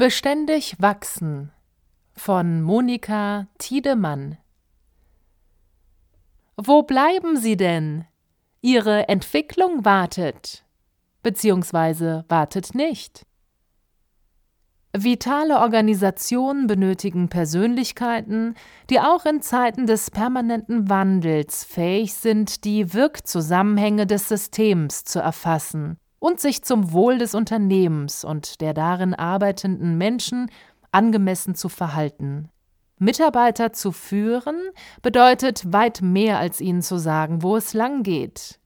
Beständig wachsen von Monika Tiedemann. Wo bleiben Sie denn? Ihre Entwicklung wartet, beziehungsweise wartet nicht. Vitale Organisationen benötigen Persönlichkeiten, die auch in Zeiten des permanenten Wandels fähig sind, die Wirkzusammenhänge des Systems zu erfassen und sich zum Wohl des Unternehmens und der darin arbeitenden Menschen angemessen zu verhalten. Mitarbeiter zu führen bedeutet weit mehr als ihnen zu sagen, wo es lang geht.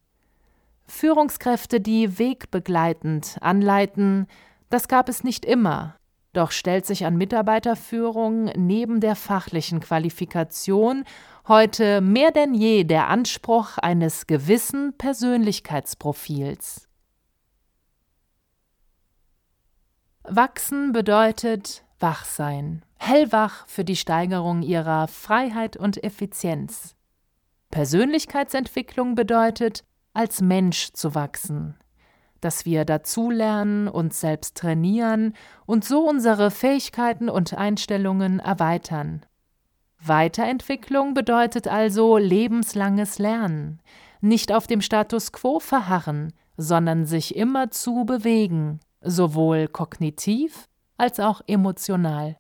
Führungskräfte, die wegbegleitend anleiten, das gab es nicht immer. Doch stellt sich an Mitarbeiterführung neben der fachlichen Qualifikation heute mehr denn je der Anspruch eines gewissen Persönlichkeitsprofils. Wachsen bedeutet wach sein, hellwach für die Steigerung ihrer Freiheit und Effizienz. Persönlichkeitsentwicklung bedeutet, als Mensch zu wachsen, dass wir dazulernen, uns selbst trainieren und so unsere Fähigkeiten und Einstellungen erweitern. Weiterentwicklung bedeutet also lebenslanges Lernen, nicht auf dem Status quo verharren, sondern sich immerzu bewegen, sowohl kognitiv als auch emotional.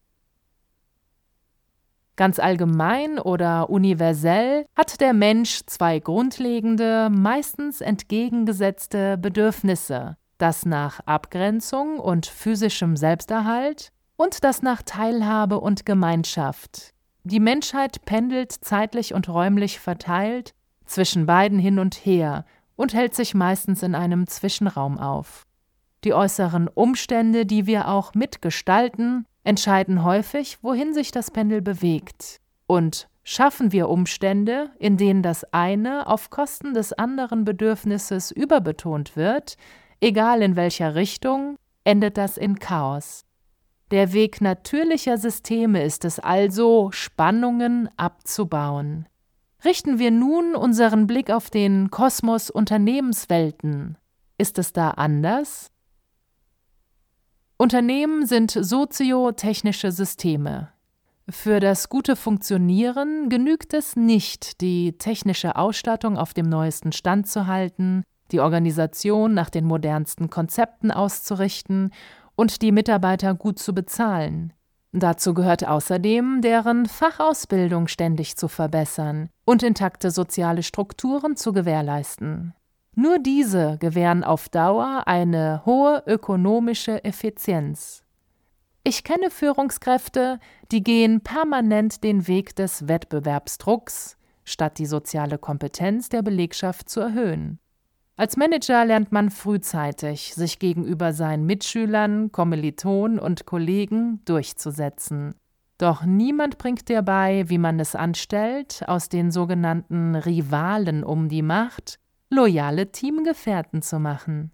Ganz allgemein oder universell hat der Mensch zwei grundlegende, meistens entgegengesetzte Bedürfnisse, das nach Abgrenzung und physischem Selbsterhalt und das nach Teilhabe und Gemeinschaft. Die Menschheit pendelt zeitlich und räumlich verteilt zwischen beiden hin und her und hält sich meistens in einem Zwischenraum auf. Die äußeren Umstände, die wir auch mitgestalten, entscheiden häufig, wohin sich das Pendel bewegt. Und schaffen wir Umstände, in denen das eine auf Kosten des anderen Bedürfnisses überbetont wird, egal in welcher Richtung, endet das in Chaos. Der Weg natürlicher Systeme ist es also, Spannungen abzubauen. Richten wir nun unseren Blick auf den Kosmos Unternehmenswelten. Ist es da anders? Unternehmen sind soziotechnische Systeme. Für das gute Funktionieren genügt es nicht, die technische Ausstattung auf dem neuesten Stand zu halten, die Organisation nach den modernsten Konzepten auszurichten und die Mitarbeiter gut zu bezahlen. Dazu gehört außerdem, deren Fachausbildung ständig zu verbessern und intakte soziale Strukturen zu gewährleisten. Nur diese gewähren auf Dauer eine hohe ökonomische Effizienz. Ich kenne Führungskräfte, die gehen permanent den Weg des Wettbewerbsdrucks, statt die soziale Kompetenz der Belegschaft zu erhöhen. Als Manager lernt man frühzeitig, sich gegenüber seinen Mitschülern, Kommilitonen und Kollegen durchzusetzen. Doch niemand bringt dir bei, wie man es anstellt, aus den sogenannten Rivalen um die Macht loyale Teamgefährten zu machen.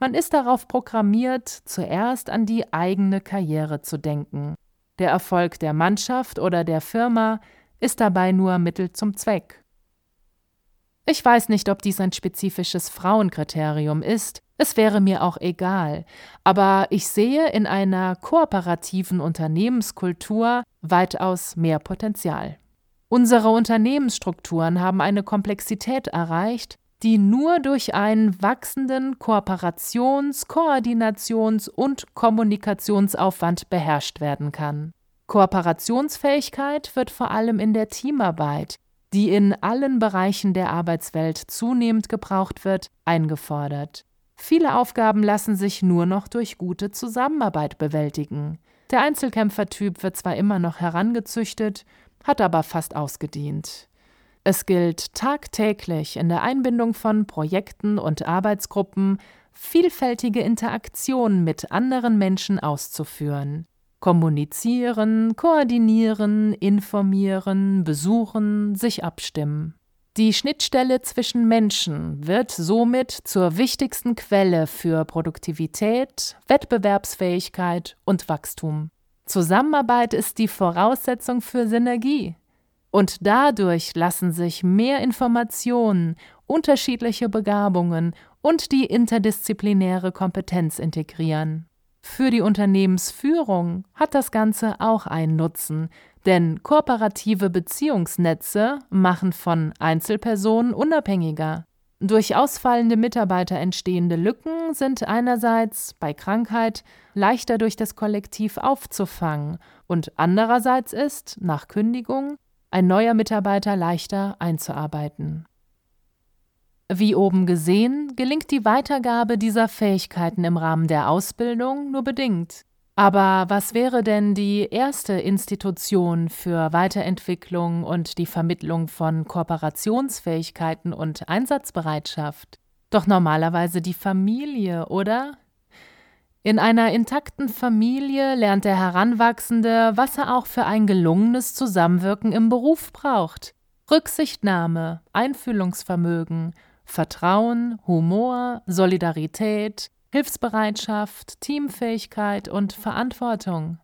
Man ist darauf programmiert, zuerst an die eigene Karriere zu denken. Der Erfolg der Mannschaft oder der Firma ist dabei nur Mittel zum Zweck. Ich weiß nicht, ob dies ein spezifisches Frauenkriterium ist, es wäre mir auch egal, aber ich sehe in einer kooperativen Unternehmenskultur weitaus mehr Potenzial. Unsere Unternehmensstrukturen haben eine Komplexität erreicht, die nur durch einen wachsenden Kooperations-, Koordinations- und Kommunikationsaufwand beherrscht werden kann. Kooperationsfähigkeit wird vor allem in der Teamarbeit, die in allen Bereichen der Arbeitswelt zunehmend gebraucht wird, eingefordert. Viele Aufgaben lassen sich nur noch durch gute Zusammenarbeit bewältigen. Der Einzelkämpfertyp wird zwar immer noch herangezüchtet, hat aber fast ausgedient. Es gilt tagtäglich in der Einbindung von Projekten und Arbeitsgruppen vielfältige Interaktionen mit anderen Menschen auszuführen. Kommunizieren, koordinieren, informieren, besuchen, sich abstimmen. Die Schnittstelle zwischen Menschen wird somit zur wichtigsten Quelle für Produktivität, Wettbewerbsfähigkeit und Wachstum. Zusammenarbeit ist die Voraussetzung für Synergie. Und dadurch lassen sich mehr Informationen, unterschiedliche Begabungen und die interdisziplinäre Kompetenz integrieren. Für die Unternehmensführung hat das Ganze auch einen Nutzen, denn kooperative Beziehungsnetze machen von Einzelpersonen unabhängiger. Durch ausfallende Mitarbeiter entstehende Lücken sind einerseits bei Krankheit leichter durch das Kollektiv aufzufangen und andererseits ist, nach Kündigung, ein neuer Mitarbeiter leichter einzuarbeiten. Wie oben gesehen, gelingt die Weitergabe dieser Fähigkeiten im Rahmen der Ausbildung nur bedingt. Aber was wäre denn die erste Institution für Weiterentwicklung und die Vermittlung von Kooperationsfähigkeiten und Einsatzbereitschaft? Doch normalerweise die Familie, oder? In einer intakten Familie lernt der Heranwachsende, was er auch für ein gelungenes Zusammenwirken im Beruf braucht. Rücksichtnahme, Einfühlungsvermögen, Vertrauen, Humor, Solidarität, Hilfsbereitschaft, Teamfähigkeit und Verantwortung.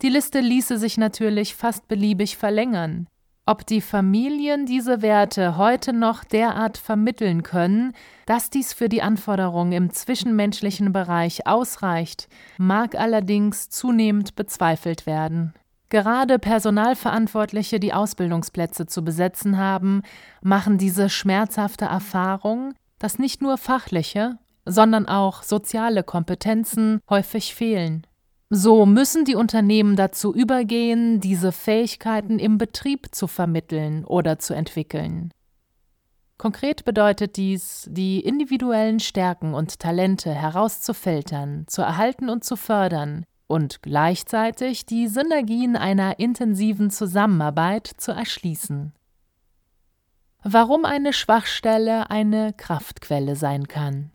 Die Liste ließe sich natürlich fast beliebig verlängern. Ob die Familien diese Werte heute noch derart vermitteln können, dass dies für die Anforderungen im zwischenmenschlichen Bereich ausreicht, mag allerdings zunehmend bezweifelt werden. Gerade Personalverantwortliche, die Ausbildungsplätze zu besetzen haben, machen diese schmerzhafte Erfahrung, dass nicht nur fachliche, sondern auch soziale Kompetenzen häufig fehlen. So müssen die Unternehmen dazu übergehen, diese Fähigkeiten im Betrieb zu vermitteln oder zu entwickeln. Konkret bedeutet dies, die individuellen Stärken und Talente herauszufiltern, zu erhalten und zu fördern, und gleichzeitig die Synergien einer intensiven Zusammenarbeit zu erschließen. Warum eine Schwachstelle eine Kraftquelle sein kann.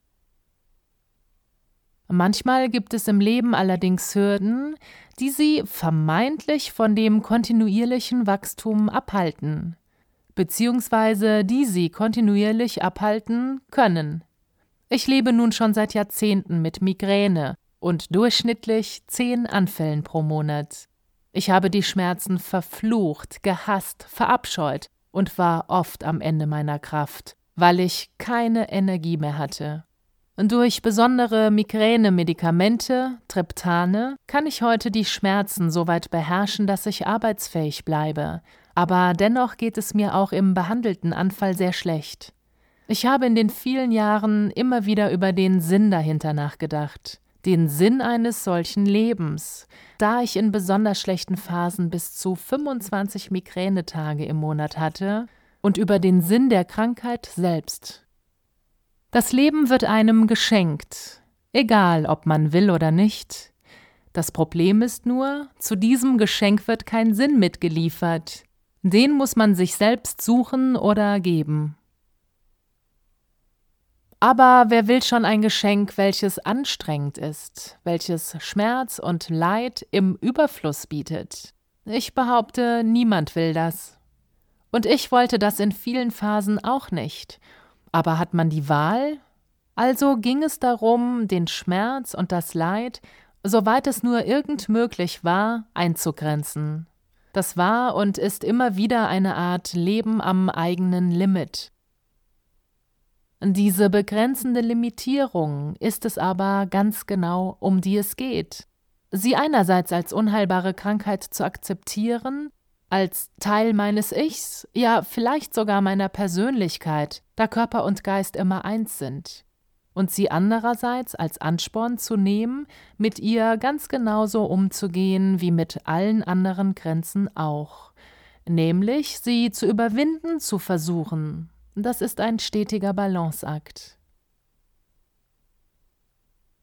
Manchmal gibt es im Leben allerdings Hürden, die sie vermeintlich von dem kontinuierlichen Wachstum abhalten, beziehungsweise die sie kontinuierlich abhalten können. Ich lebe nun schon seit Jahrzehnten mit Migräne und durchschnittlich zehn Anfällen pro Monat. Ich habe die Schmerzen verflucht, gehasst, verabscheut und war oft am Ende meiner Kraft, weil ich keine Energie mehr hatte. Durch besondere Migräne-Medikamente, Triptane, kann ich heute die Schmerzen so weit beherrschen, dass ich arbeitsfähig bleibe. Aber dennoch geht es mir auch im behandelten Anfall sehr schlecht. Ich habe in den vielen Jahren immer wieder über den Sinn dahinter nachgedacht den Sinn eines solchen Lebens, da ich in besonders schlechten Phasen bis zu 25 Migränetage im Monat hatte, und über den Sinn der Krankheit selbst. Das Leben wird einem geschenkt, egal ob man will oder nicht. Das Problem ist nur, zu diesem Geschenk wird kein Sinn mitgeliefert. Den muss man sich selbst suchen oder geben. Aber wer will schon ein Geschenk, welches anstrengend ist, welches Schmerz und Leid im Überfluss bietet? Ich behaupte, niemand will das. Und ich wollte das in vielen Phasen auch nicht. Aber hat man die Wahl? Also ging es darum, den Schmerz und das Leid, soweit es nur irgend möglich war, einzugrenzen. Das war und ist immer wieder eine Art Leben am eigenen Limit. Diese begrenzende Limitierung ist es aber ganz genau, um die es geht. Sie einerseits als unheilbare Krankheit zu akzeptieren, als Teil meines Ichs, ja vielleicht sogar meiner Persönlichkeit, da Körper und Geist immer eins sind, und sie andererseits als Ansporn zu nehmen, mit ihr ganz genauso umzugehen wie mit allen anderen Grenzen auch, nämlich sie zu überwinden zu versuchen, das ist ein stetiger Balanceakt.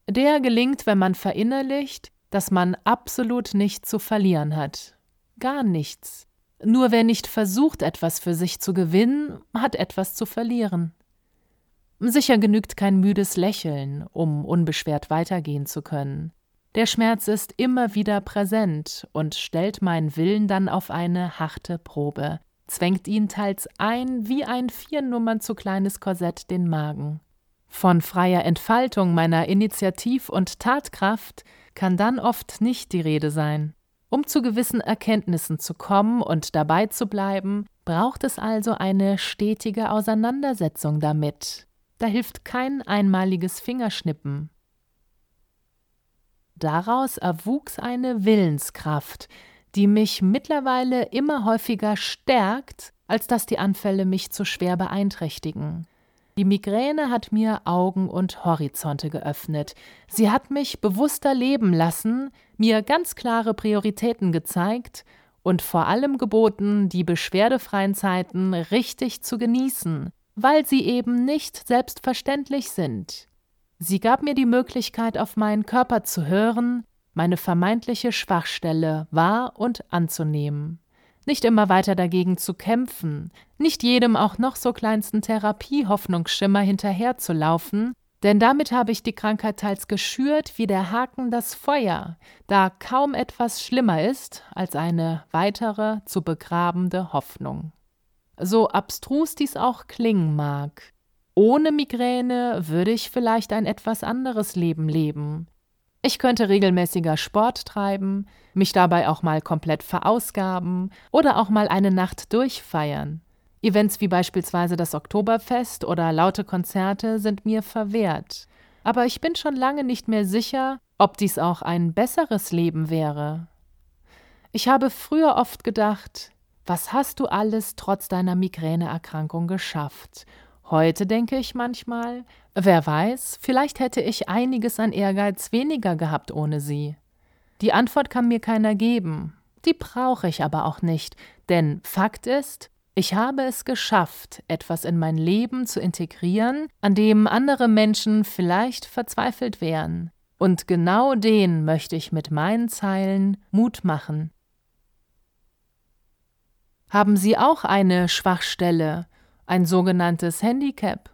Der gelingt, wenn man verinnerlicht, dass man absolut nichts zu verlieren hat. Gar nichts. Nur wer nicht versucht, etwas für sich zu gewinnen, hat etwas zu verlieren. Sicher genügt kein müdes Lächeln, um unbeschwert weitergehen zu können. Der Schmerz ist immer wieder präsent und stellt meinen Willen dann auf eine harte Probe, zwängt ihn teils ein wie ein vier Nummern zu kleines Korsett den Magen. Von freier Entfaltung meiner Initiativ- und Tatkraft kann dann oft nicht die Rede sein. Um zu gewissen Erkenntnissen zu kommen und dabei zu bleiben, braucht es also eine stetige Auseinandersetzung damit. Da hilft kein einmaliges Fingerschnippen. Daraus erwuchs eine Willenskraft, die mich mittlerweile immer häufiger stärkt, als dass die Anfälle mich zu schwer beeinträchtigen. Die Migräne hat mir Augen und Horizonte geöffnet. Sie hat mich bewusster leben lassen, mir ganz klare Prioritäten gezeigt und vor allem geboten, die beschwerdefreien Zeiten richtig zu genießen, weil sie eben nicht selbstverständlich sind. Sie gab mir die Möglichkeit, auf meinen Körper zu hören, meine vermeintliche Schwachstelle wahr und anzunehmen nicht immer weiter dagegen zu kämpfen, nicht jedem auch noch so kleinsten Therapie-Hoffnungsschimmer hinterherzulaufen, denn damit habe ich die Krankheit teils geschürt wie der Haken das Feuer, da kaum etwas schlimmer ist als eine weitere zu begrabende Hoffnung. So abstrus dies auch klingen mag. Ohne Migräne würde ich vielleicht ein etwas anderes Leben leben, ich könnte regelmäßiger Sport treiben, mich dabei auch mal komplett verausgaben oder auch mal eine Nacht durchfeiern. Events wie beispielsweise das Oktoberfest oder laute Konzerte sind mir verwehrt. Aber ich bin schon lange nicht mehr sicher, ob dies auch ein besseres Leben wäre. Ich habe früher oft gedacht, was hast du alles trotz deiner Migräneerkrankung geschafft Heute denke ich manchmal, wer weiß, vielleicht hätte ich einiges an Ehrgeiz weniger gehabt ohne sie. Die Antwort kann mir keiner geben, die brauche ich aber auch nicht, denn Fakt ist, ich habe es geschafft, etwas in mein Leben zu integrieren, an dem andere Menschen vielleicht verzweifelt wären. Und genau den möchte ich mit meinen Zeilen Mut machen. Haben Sie auch eine Schwachstelle, ein sogenanntes Handicap.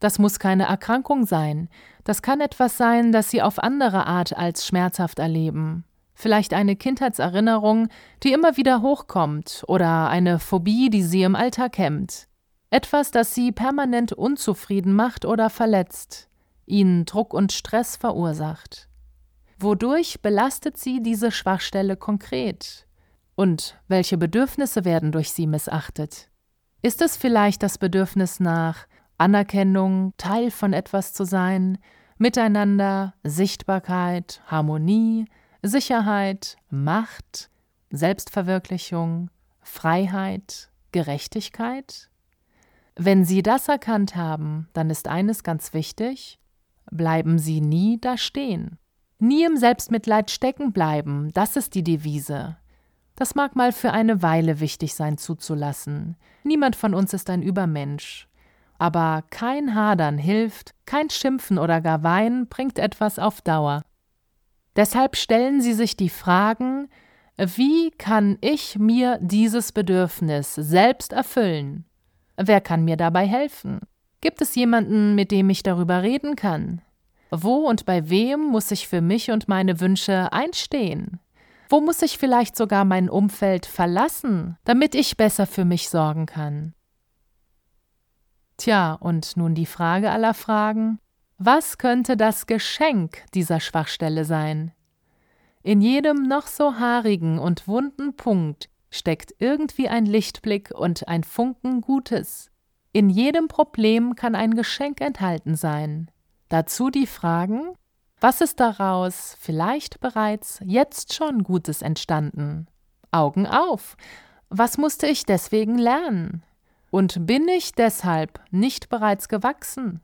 Das muss keine Erkrankung sein, das kann etwas sein, das Sie auf andere Art als schmerzhaft erleben. Vielleicht eine Kindheitserinnerung, die immer wieder hochkommt, oder eine Phobie, die Sie im Alltag hemmt. Etwas, das Sie permanent unzufrieden macht oder verletzt, Ihnen Druck und Stress verursacht. Wodurch belastet Sie diese Schwachstelle konkret? Und welche Bedürfnisse werden durch Sie missachtet? Ist es vielleicht das Bedürfnis nach Anerkennung, Teil von etwas zu sein, Miteinander, Sichtbarkeit, Harmonie, Sicherheit, Macht, Selbstverwirklichung, Freiheit, Gerechtigkeit? Wenn Sie das erkannt haben, dann ist eines ganz wichtig, bleiben Sie nie da stehen. Nie im Selbstmitleid stecken bleiben, das ist die Devise. Das mag mal für eine Weile wichtig sein zuzulassen. Niemand von uns ist ein Übermensch. Aber kein Hadern hilft, kein Schimpfen oder gar Weinen bringt etwas auf Dauer. Deshalb stellen Sie sich die Fragen, wie kann ich mir dieses Bedürfnis selbst erfüllen? Wer kann mir dabei helfen? Gibt es jemanden, mit dem ich darüber reden kann? Wo und bei wem muss ich für mich und meine Wünsche einstehen? Wo muss ich vielleicht sogar mein Umfeld verlassen, damit ich besser für mich sorgen kann? Tja, und nun die Frage aller Fragen. Was könnte das Geschenk dieser Schwachstelle sein? In jedem noch so haarigen und wunden Punkt steckt irgendwie ein Lichtblick und ein Funken Gutes. In jedem Problem kann ein Geschenk enthalten sein. Dazu die Fragen, was ist daraus vielleicht bereits jetzt schon Gutes entstanden? Augen auf! Was musste ich deswegen lernen? Und bin ich deshalb nicht bereits gewachsen?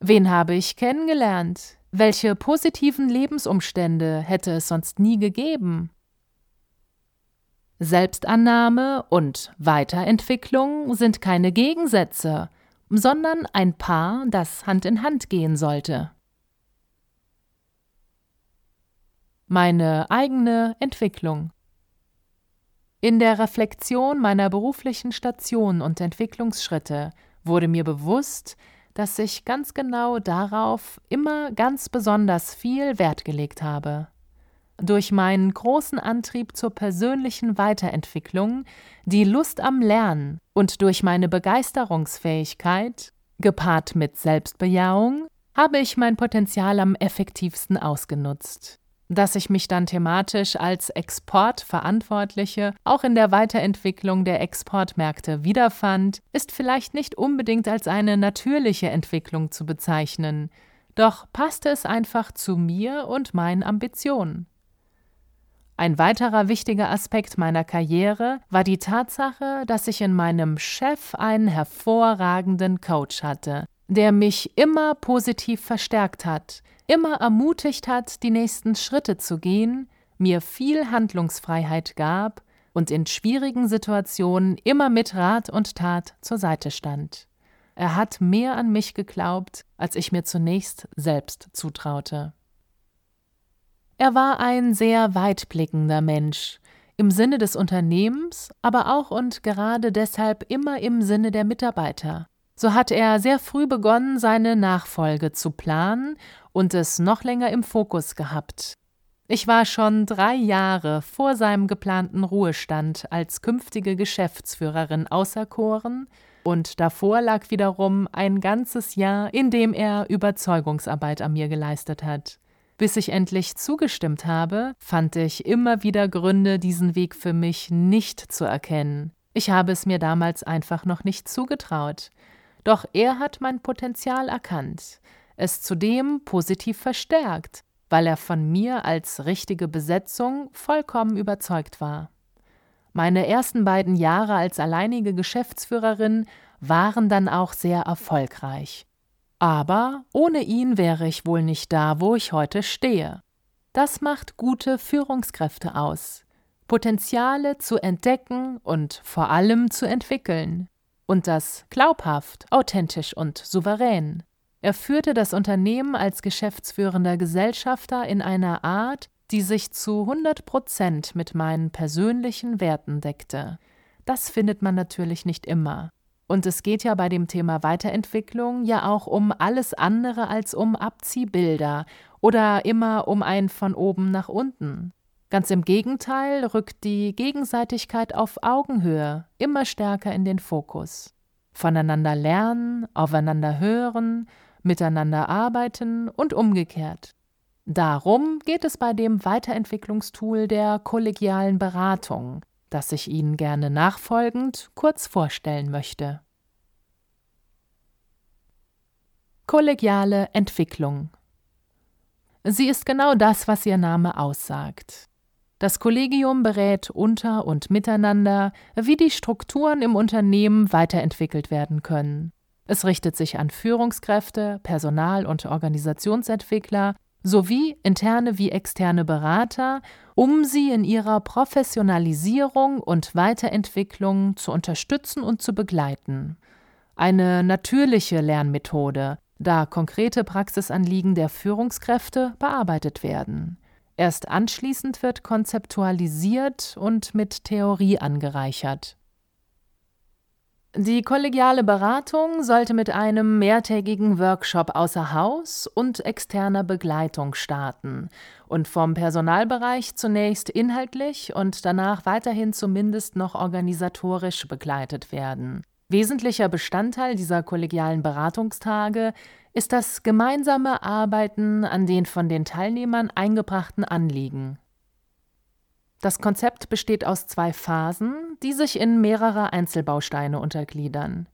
Wen habe ich kennengelernt? Welche positiven Lebensumstände hätte es sonst nie gegeben? Selbstannahme und Weiterentwicklung sind keine Gegensätze, sondern ein Paar, das Hand in Hand gehen sollte. meine eigene Entwicklung. In der Reflexion meiner beruflichen Station und Entwicklungsschritte wurde mir bewusst, dass ich ganz genau darauf immer ganz besonders viel Wert gelegt habe. Durch meinen großen Antrieb zur persönlichen Weiterentwicklung, die Lust am Lernen und durch meine Begeisterungsfähigkeit, gepaart mit Selbstbejahung, habe ich mein Potenzial am effektivsten ausgenutzt. Dass ich mich dann thematisch als Exportverantwortliche auch in der Weiterentwicklung der Exportmärkte wiederfand, ist vielleicht nicht unbedingt als eine natürliche Entwicklung zu bezeichnen, doch passte es einfach zu mir und meinen Ambitionen. Ein weiterer wichtiger Aspekt meiner Karriere war die Tatsache, dass ich in meinem Chef einen hervorragenden Coach hatte, der mich immer positiv verstärkt hat, immer ermutigt hat, die nächsten Schritte zu gehen, mir viel Handlungsfreiheit gab und in schwierigen Situationen immer mit Rat und Tat zur Seite stand. Er hat mehr an mich geglaubt, als ich mir zunächst selbst zutraute. Er war ein sehr weitblickender Mensch, im Sinne des Unternehmens, aber auch und gerade deshalb immer im Sinne der Mitarbeiter. So hat er sehr früh begonnen, seine Nachfolge zu planen und es noch länger im Fokus gehabt. Ich war schon drei Jahre vor seinem geplanten Ruhestand als künftige Geschäftsführerin auserkoren und davor lag wiederum ein ganzes Jahr, in dem er Überzeugungsarbeit an mir geleistet hat. Bis ich endlich zugestimmt habe, fand ich immer wieder Gründe, diesen Weg für mich nicht zu erkennen. Ich habe es mir damals einfach noch nicht zugetraut. Doch er hat mein Potenzial erkannt, es zudem positiv verstärkt, weil er von mir als richtige Besetzung vollkommen überzeugt war. Meine ersten beiden Jahre als alleinige Geschäftsführerin waren dann auch sehr erfolgreich. Aber ohne ihn wäre ich wohl nicht da, wo ich heute stehe. Das macht gute Führungskräfte aus. Potenziale zu entdecken und vor allem zu entwickeln und das glaubhaft, authentisch und souverän. Er führte das Unternehmen als geschäftsführender Gesellschafter in einer Art, die sich zu 100 Prozent mit meinen persönlichen Werten deckte. Das findet man natürlich nicht immer. Und es geht ja bei dem Thema Weiterentwicklung ja auch um alles andere als um Abziehbilder oder immer um ein von oben nach unten. Ganz im Gegenteil rückt die Gegenseitigkeit auf Augenhöhe immer stärker in den Fokus. Voneinander lernen, aufeinander hören, miteinander arbeiten und umgekehrt. Darum geht es bei dem Weiterentwicklungstool der kollegialen Beratung, das ich Ihnen gerne nachfolgend kurz vorstellen möchte. Kollegiale Entwicklung Sie ist genau das, was ihr Name aussagt. Das Kollegium berät unter und miteinander, wie die Strukturen im Unternehmen weiterentwickelt werden können. Es richtet sich an Führungskräfte, Personal- und Organisationsentwickler sowie interne wie externe Berater, um sie in ihrer Professionalisierung und Weiterentwicklung zu unterstützen und zu begleiten. Eine natürliche Lernmethode, da konkrete Praxisanliegen der Führungskräfte bearbeitet werden. Erst anschließend wird konzeptualisiert und mit Theorie angereichert. Die kollegiale Beratung sollte mit einem mehrtägigen Workshop außer Haus und externer Begleitung starten und vom Personalbereich zunächst inhaltlich und danach weiterhin zumindest noch organisatorisch begleitet werden. Wesentlicher Bestandteil dieser kollegialen Beratungstage ist das gemeinsame Arbeiten an den von den Teilnehmern eingebrachten Anliegen. Das Konzept besteht aus zwei Phasen, die sich in mehrere Einzelbausteine untergliedern.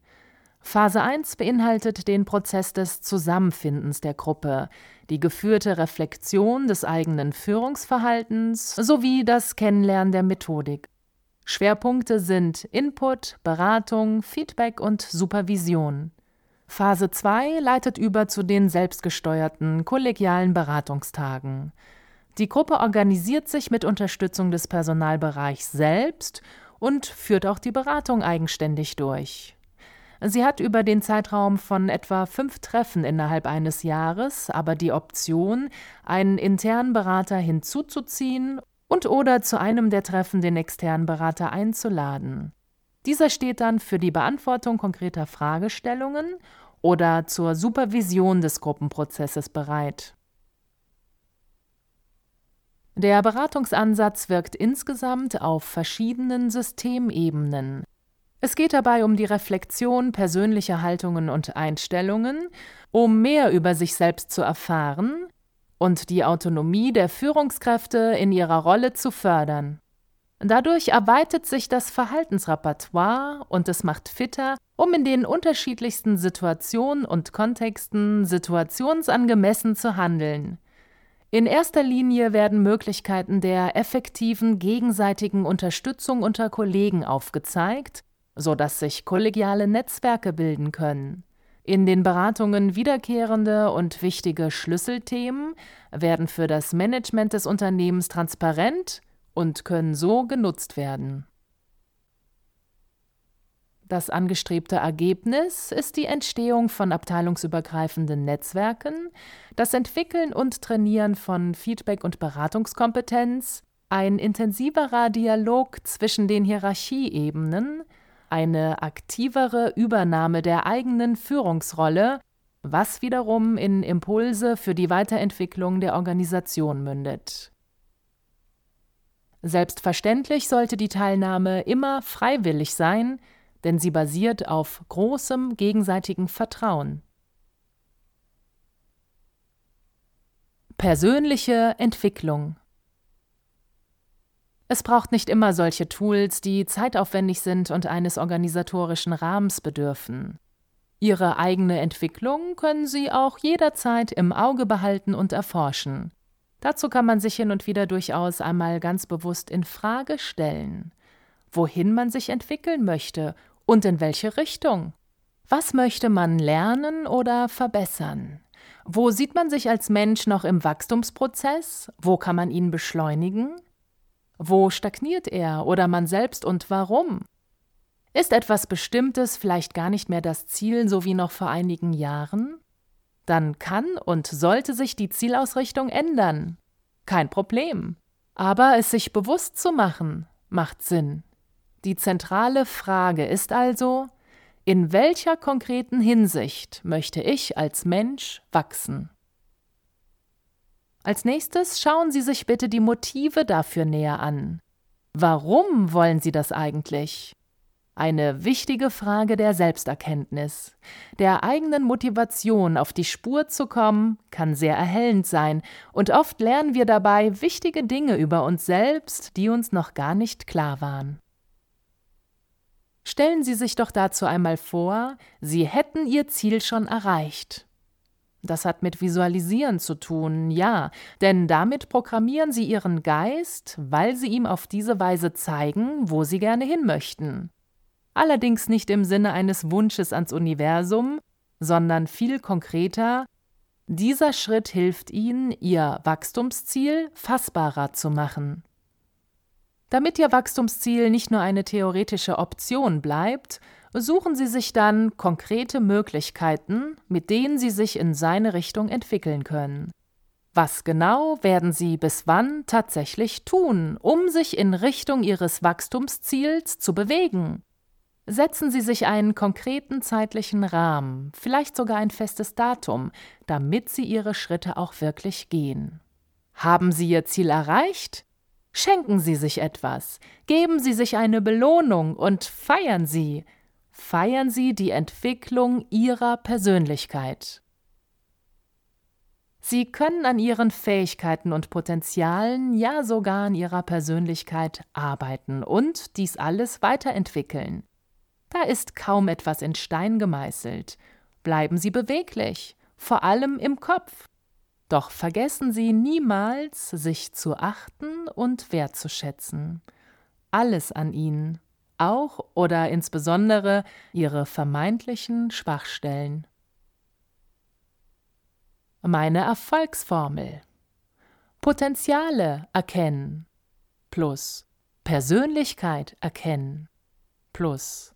Phase 1 beinhaltet den Prozess des Zusammenfindens der Gruppe, die geführte Reflexion des eigenen Führungsverhaltens sowie das Kennenlernen der Methodik. Schwerpunkte sind Input, Beratung, Feedback und Supervision. Phase 2 leitet über zu den selbstgesteuerten kollegialen Beratungstagen. Die Gruppe organisiert sich mit Unterstützung des Personalbereichs selbst und führt auch die Beratung eigenständig durch. Sie hat über den Zeitraum von etwa fünf Treffen innerhalb eines Jahres aber die Option, einen internen Berater hinzuzuziehen und oder zu einem der Treffen den externen Berater einzuladen. Dieser steht dann für die Beantwortung konkreter Fragestellungen oder zur Supervision des Gruppenprozesses bereit. Der Beratungsansatz wirkt insgesamt auf verschiedenen Systemebenen. Es geht dabei um die Reflexion persönlicher Haltungen und Einstellungen, um mehr über sich selbst zu erfahren und die Autonomie der Führungskräfte in ihrer Rolle zu fördern. Dadurch erweitert sich das Verhaltensrepertoire und es macht fitter, um in den unterschiedlichsten Situationen und Kontexten situationsangemessen zu handeln. In erster Linie werden Möglichkeiten der effektiven gegenseitigen Unterstützung unter Kollegen aufgezeigt, sodass sich kollegiale Netzwerke bilden können. In den Beratungen wiederkehrende und wichtige Schlüsselthemen werden für das Management des Unternehmens transparent und können so genutzt werden. Das angestrebte Ergebnis ist die Entstehung von abteilungsübergreifenden Netzwerken, das Entwickeln und Trainieren von Feedback- und Beratungskompetenz, ein intensiverer Dialog zwischen den Hierarchieebenen, eine aktivere Übernahme der eigenen Führungsrolle, was wiederum in Impulse für die Weiterentwicklung der Organisation mündet. Selbstverständlich sollte die Teilnahme immer freiwillig sein, denn sie basiert auf großem gegenseitigen Vertrauen. Persönliche Entwicklung Es braucht nicht immer solche Tools, die zeitaufwendig sind und eines organisatorischen Rahmens bedürfen. Ihre eigene Entwicklung können Sie auch jederzeit im Auge behalten und erforschen. Dazu kann man sich hin und wieder durchaus einmal ganz bewusst in Frage stellen wohin man sich entwickeln möchte und in welche Richtung. Was möchte man lernen oder verbessern? Wo sieht man sich als Mensch noch im Wachstumsprozess? Wo kann man ihn beschleunigen? Wo stagniert er oder man selbst und warum? Ist etwas Bestimmtes vielleicht gar nicht mehr das Ziel, so wie noch vor einigen Jahren? Dann kann und sollte sich die Zielausrichtung ändern. Kein Problem. Aber es sich bewusst zu machen, macht Sinn. Die zentrale Frage ist also, in welcher konkreten Hinsicht möchte ich als Mensch wachsen? Als nächstes schauen Sie sich bitte die Motive dafür näher an. Warum wollen Sie das eigentlich? Eine wichtige Frage der Selbsterkenntnis. Der eigenen Motivation auf die Spur zu kommen, kann sehr erhellend sein, und oft lernen wir dabei wichtige Dinge über uns selbst, die uns noch gar nicht klar waren. Stellen Sie sich doch dazu einmal vor, Sie hätten Ihr Ziel schon erreicht. Das hat mit Visualisieren zu tun, ja, denn damit programmieren Sie Ihren Geist, weil Sie ihm auf diese Weise zeigen, wo Sie gerne hin möchten. Allerdings nicht im Sinne eines Wunsches ans Universum, sondern viel konkreter, dieser Schritt hilft Ihnen, Ihr Wachstumsziel fassbarer zu machen. Damit Ihr Wachstumsziel nicht nur eine theoretische Option bleibt, suchen Sie sich dann konkrete Möglichkeiten, mit denen Sie sich in seine Richtung entwickeln können. Was genau werden Sie bis wann tatsächlich tun, um sich in Richtung Ihres Wachstumsziels zu bewegen? Setzen Sie sich einen konkreten zeitlichen Rahmen, vielleicht sogar ein festes Datum, damit Sie Ihre Schritte auch wirklich gehen. Haben Sie Ihr Ziel erreicht? Schenken Sie sich etwas, geben Sie sich eine Belohnung und feiern Sie. Feiern Sie die Entwicklung Ihrer Persönlichkeit. Sie können an Ihren Fähigkeiten und Potenzialen, ja sogar an Ihrer Persönlichkeit arbeiten und dies alles weiterentwickeln. Da ist kaum etwas in Stein gemeißelt. Bleiben Sie beweglich, vor allem im Kopf. Doch vergessen Sie niemals, sich zu achten und wertzuschätzen. Alles an Ihnen, auch oder insbesondere Ihre vermeintlichen Schwachstellen. Meine Erfolgsformel. Potenziale erkennen plus Persönlichkeit erkennen plus